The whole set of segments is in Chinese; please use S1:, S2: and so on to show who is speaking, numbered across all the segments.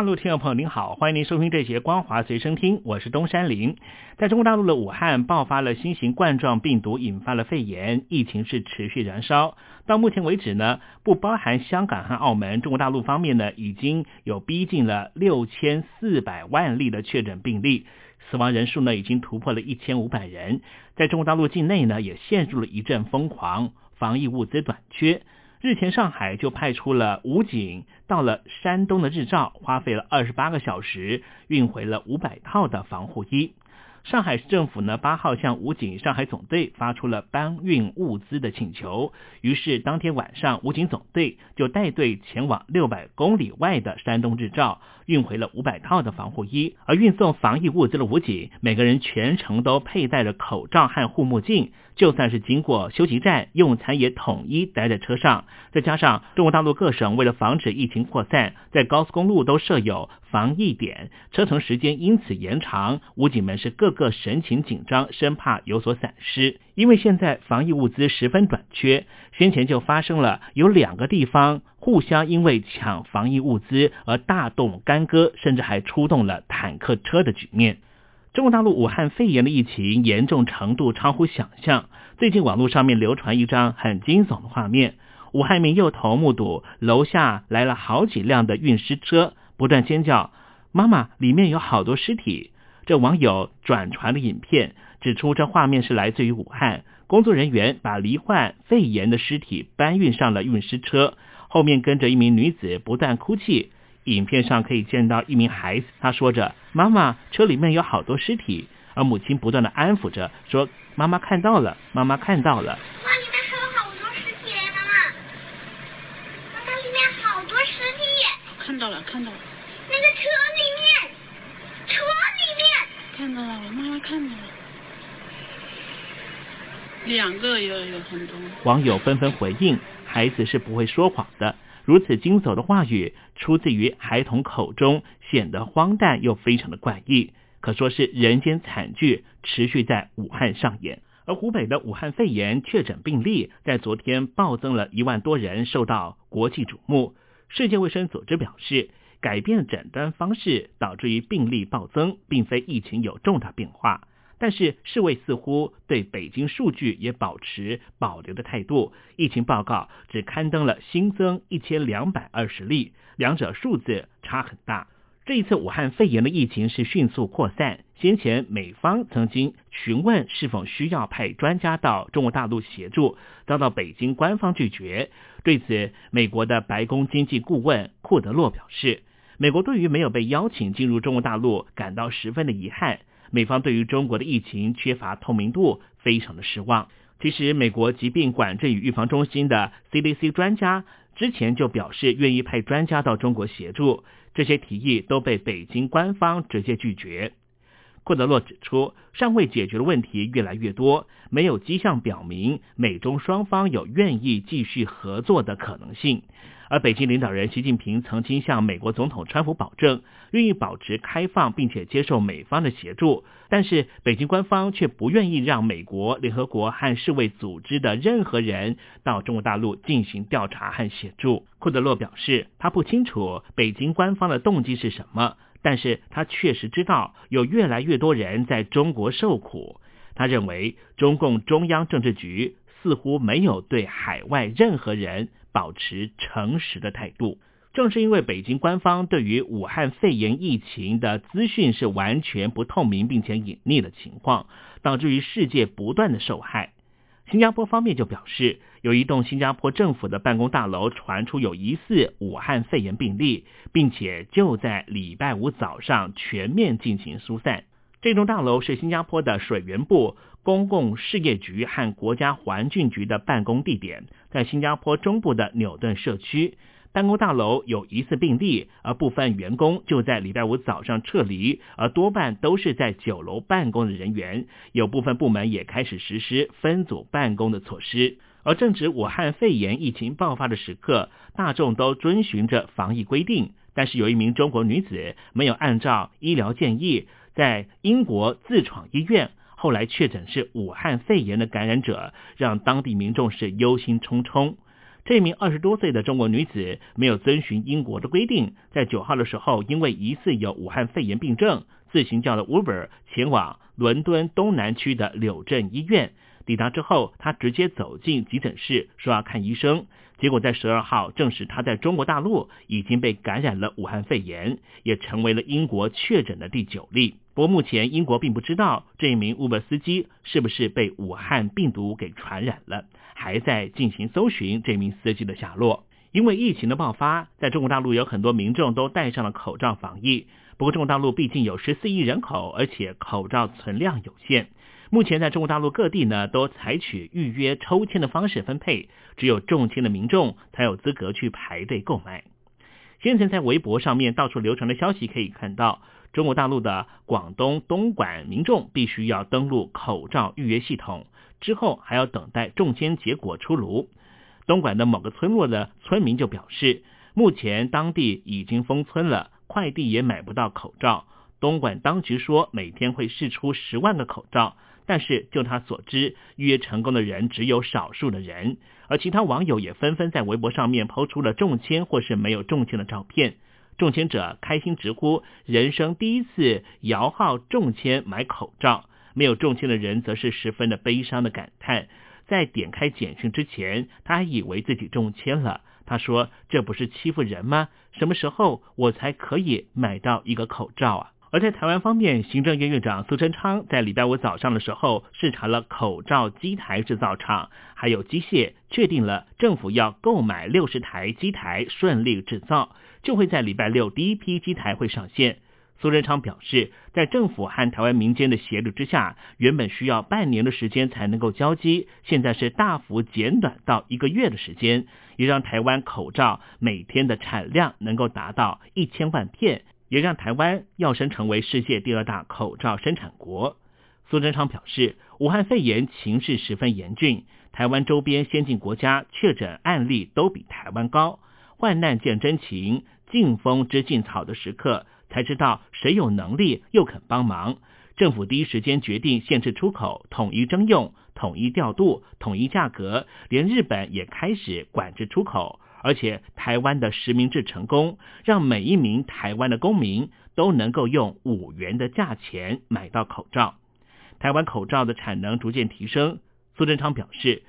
S1: 大陆听众朋友您好，欢迎您收听这节《光华随身听》，我是东山林。在中国大陆的武汉爆发了新型冠状病毒，引发了肺炎，疫情是持续燃烧。到目前为止呢，不包含香港和澳门，中国大陆方面呢已经有逼近了六千四百万例的确诊病例，死亡人数呢已经突破了一千五百人。在中国大陆境内呢，也陷入了一阵疯狂，防疫物资短缺。日前，上海就派出了武警到了山东的日照，花费了二十八个小时，运回了五百套的防护衣。上海市政府呢，八号向武警上海总队发出了搬运物资的请求。于是当天晚上，武警总队就带队前往六百公里外的山东日照，运回了五百套的防护衣。而运送防疫物资的武警，每个人全程都佩戴着口罩和护目镜，就算是经过休息站用餐，也统一待在车上。再加上中国大陆各省为了防止疫情扩散，在高速公路都设有防疫点，车程时间因此延长。武警们是各。个神情紧张，生怕有所闪失。因为现在防疫物资十分短缺，先前就发生了有两个地方互相因为抢防疫物资而大动干戈，甚至还出动了坦克车的局面。中国大陆武汉肺炎的疫情严重程度超乎想象。最近网络上面流传一张很惊悚的画面：武汉一名幼童目睹楼下来了好几辆的运尸车，不断尖叫：“妈妈，里面有好多尸体！”这网友转传的影片指出，这画面是来自于武汉工作人员把罹患肺炎的尸体搬运上了运尸车，后面跟着一名女子不断哭泣。影片上可以见到一名孩子，他说着：“妈妈，车里面有好多尸体。”而母亲不断的安抚着，说：“妈妈看到了，妈妈看到了。”
S2: 哇，里面还有好多尸体，妈妈，妈妈里面好多尸体。
S3: 看到了，看到了。
S2: 那个车里面，车里面。
S3: 看到了，我妈妈看到了，两个有有很多。
S1: 网友纷纷回应：孩子是不会说谎的。如此惊悚的话语出自于孩童口中，显得荒诞又非常的怪异，可说是人间惨剧持续在武汉上演。而湖北的武汉肺炎确诊病例在昨天暴增了一万多人，受到国际瞩目。世界卫生组织表示。改变诊断方式导致于病例暴增，并非疫情有重大变化。但是世卫似乎对北京数据也保持保留的态度，疫情报告只刊登了新增一千两百二十例，两者数字差很大。这一次武汉肺炎的疫情是迅速扩散。先前美方曾经询问是否需要派专家到中国大陆协助，遭到北京官方拒绝。对此，美国的白宫经济顾问库德洛表示。美国对于没有被邀请进入中国大陆感到十分的遗憾，美方对于中国的疫情缺乏透明度，非常的失望。其实，美国疾病管制与预防中心的 CDC 专家之前就表示愿意派专家到中国协助，这些提议都被北京官方直接拒绝。库德洛指出，尚未解决的问题越来越多，没有迹象表明美中双方有愿意继续合作的可能性。而北京领导人习近平曾经向美国总统川普保证，愿意保持开放，并且接受美方的协助。但是北京官方却不愿意让美国、联合国和世卫组织的任何人到中国大陆进行调查和协助。库德洛表示，他不清楚北京官方的动机是什么，但是他确实知道有越来越多人在中国受苦。他认为，中共中央政治局似乎没有对海外任何人。保持诚实的态度，正是因为北京官方对于武汉肺炎疫情的资讯是完全不透明并且隐匿的情况，导致于世界不断的受害。新加坡方面就表示，有一栋新加坡政府的办公大楼传出有疑似武汉肺炎病例，并且就在礼拜五早上全面进行疏散。这栋大楼是新加坡的水源部。公共事业局和国家环境局的办公地点在新加坡中部的纽顿社区。办公大楼有疑似病例，而部分员工就在礼拜五早上撤离，而多半都是在九楼办公的人员。有部分部门也开始实施分组办公的措施。而正值武汉肺炎疫情爆发的时刻，大众都遵循着防疫规定，但是有一名中国女子没有按照医疗建议，在英国自闯医院。后来确诊是武汉肺炎的感染者，让当地民众是忧心忡忡。这名二十多岁的中国女子没有遵循英国的规定，在九号的时候，因为疑似有武汉肺炎病症，自行叫了 Uber 前往伦敦东南区的柳镇医院。抵达之后，他直接走进急诊室，说要看医生。结果在十二号证实，他在中国大陆已经被感染了武汉肺炎，也成为了英国确诊的第九例。不过目前英国并不知道这名 Uber 司机是不是被武汉病毒给传染了，还在进行搜寻这名司机的下落。因为疫情的爆发，在中国大陆有很多民众都戴上了口罩防疫。不过中国大陆毕竟有十四亿人口，而且口罩存量有限。目前在中国大陆各地呢，都采取预约抽签的方式分配，只有中签的民众才有资格去排队购买。先前在微博上面到处流传的消息可以看到。中国大陆的广东东莞民众必须要登录口罩预约系统，之后还要等待中签结果出炉。东莞的某个村落的村民就表示，目前当地已经封村了，快递也买不到口罩。东莞当局说每天会试出十万个口罩，但是就他所知，预约成功的人只有少数的人，而其他网友也纷纷在微博上面抛出了中签或是没有中签的照片。中签者开心直呼人生第一次摇号中签买口罩，没有中签的人则是十分的悲伤的感叹。在点开简讯之前，他还以为自己中签了。他说：“这不是欺负人吗？什么时候我才可以买到一个口罩啊？”而在台湾方面，行政院院长苏贞昌在礼拜五早上的时候视察了口罩机台制造厂，还有机械，确定了政府要购买六十台机台，顺利制造。就会在礼拜六第一批机台会上线。苏贞昌表示，在政府和台湾民间的协助之下，原本需要半年的时间才能够交机，现在是大幅减短到一个月的时间，也让台湾口罩每天的产量能够达到一千万片，也让台湾要升成为世界第二大口罩生产国。苏贞昌表示，武汉肺炎情势十分严峻，台湾周边先进国家确诊案例都比台湾高。患难见真情，劲风知劲草的时刻，才知道谁有能力又肯帮忙。政府第一时间决定限制出口，统一征用，统一调度，统一价格，连日本也开始管制出口。而且台湾的实名制成功，让每一名台湾的公民都能够用五元的价钱买到口罩。台湾口罩的产能逐渐提升。苏贞昌表示。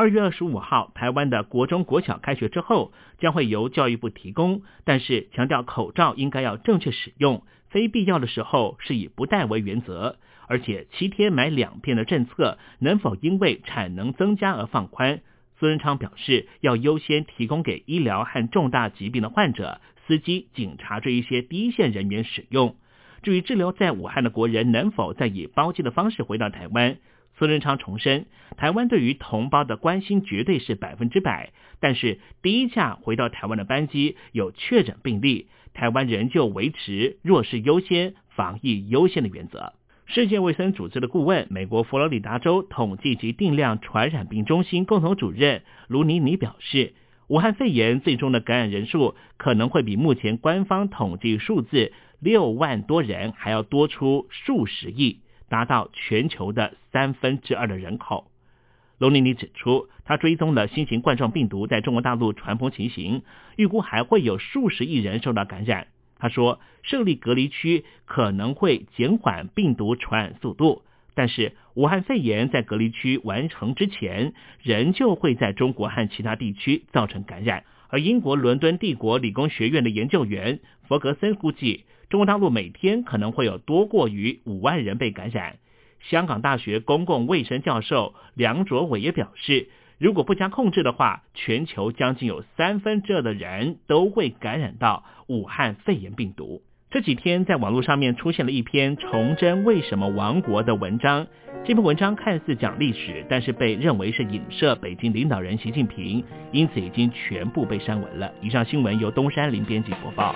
S1: 二月二十五号，台湾的国中、国小开学之后，将会由教育部提供，但是强调口罩应该要正确使用，非必要的时候是以不戴为原则。而且七天买两片的政策，能否因为产能增加而放宽？苏仁昌表示，要优先提供给医疗和重大疾病的患者、司机、警察这一些第一线人员使用。至于滞留在武汉的国人能否再以包机的方式回到台湾？苏仁昌重申，台湾对于同胞的关心绝对是百分之百，但是第一架回到台湾的班机有确诊病例，台湾仍旧维持弱势优先、防疫优先的原则。世界卫生组织的顾问、美国佛罗里达州统计及定量传染病中心共同主任卢尼尼表示，武汉肺炎最终的感染人数可能会比目前官方统计数字六万多人还要多出数十亿。达到全球的三分之二的人口。卢尼尼指出，他追踪了新型冠状病毒在中国大陆传播情形，预估还会有数十亿人受到感染。他说，设立隔离区可能会减缓病毒传染速度，但是武汉肺炎在隔离区完成之前，仍旧会在中国和其他地区造成感染。而英国伦敦帝国理工学院的研究员弗格森估计。中国大陆每天可能会有多过于五万人被感染。香港大学公共卫生教授梁卓伟也表示，如果不加控制的话，全球将近有三分之二的人都会感染到武汉肺炎病毒。这几天在网络上面出现了一篇崇祯为什么亡国的文章，这篇文章看似讲历史，但是被认为是影射北京领导人习近平，因此已经全部被删文了。以上新闻由东山林编辑播报。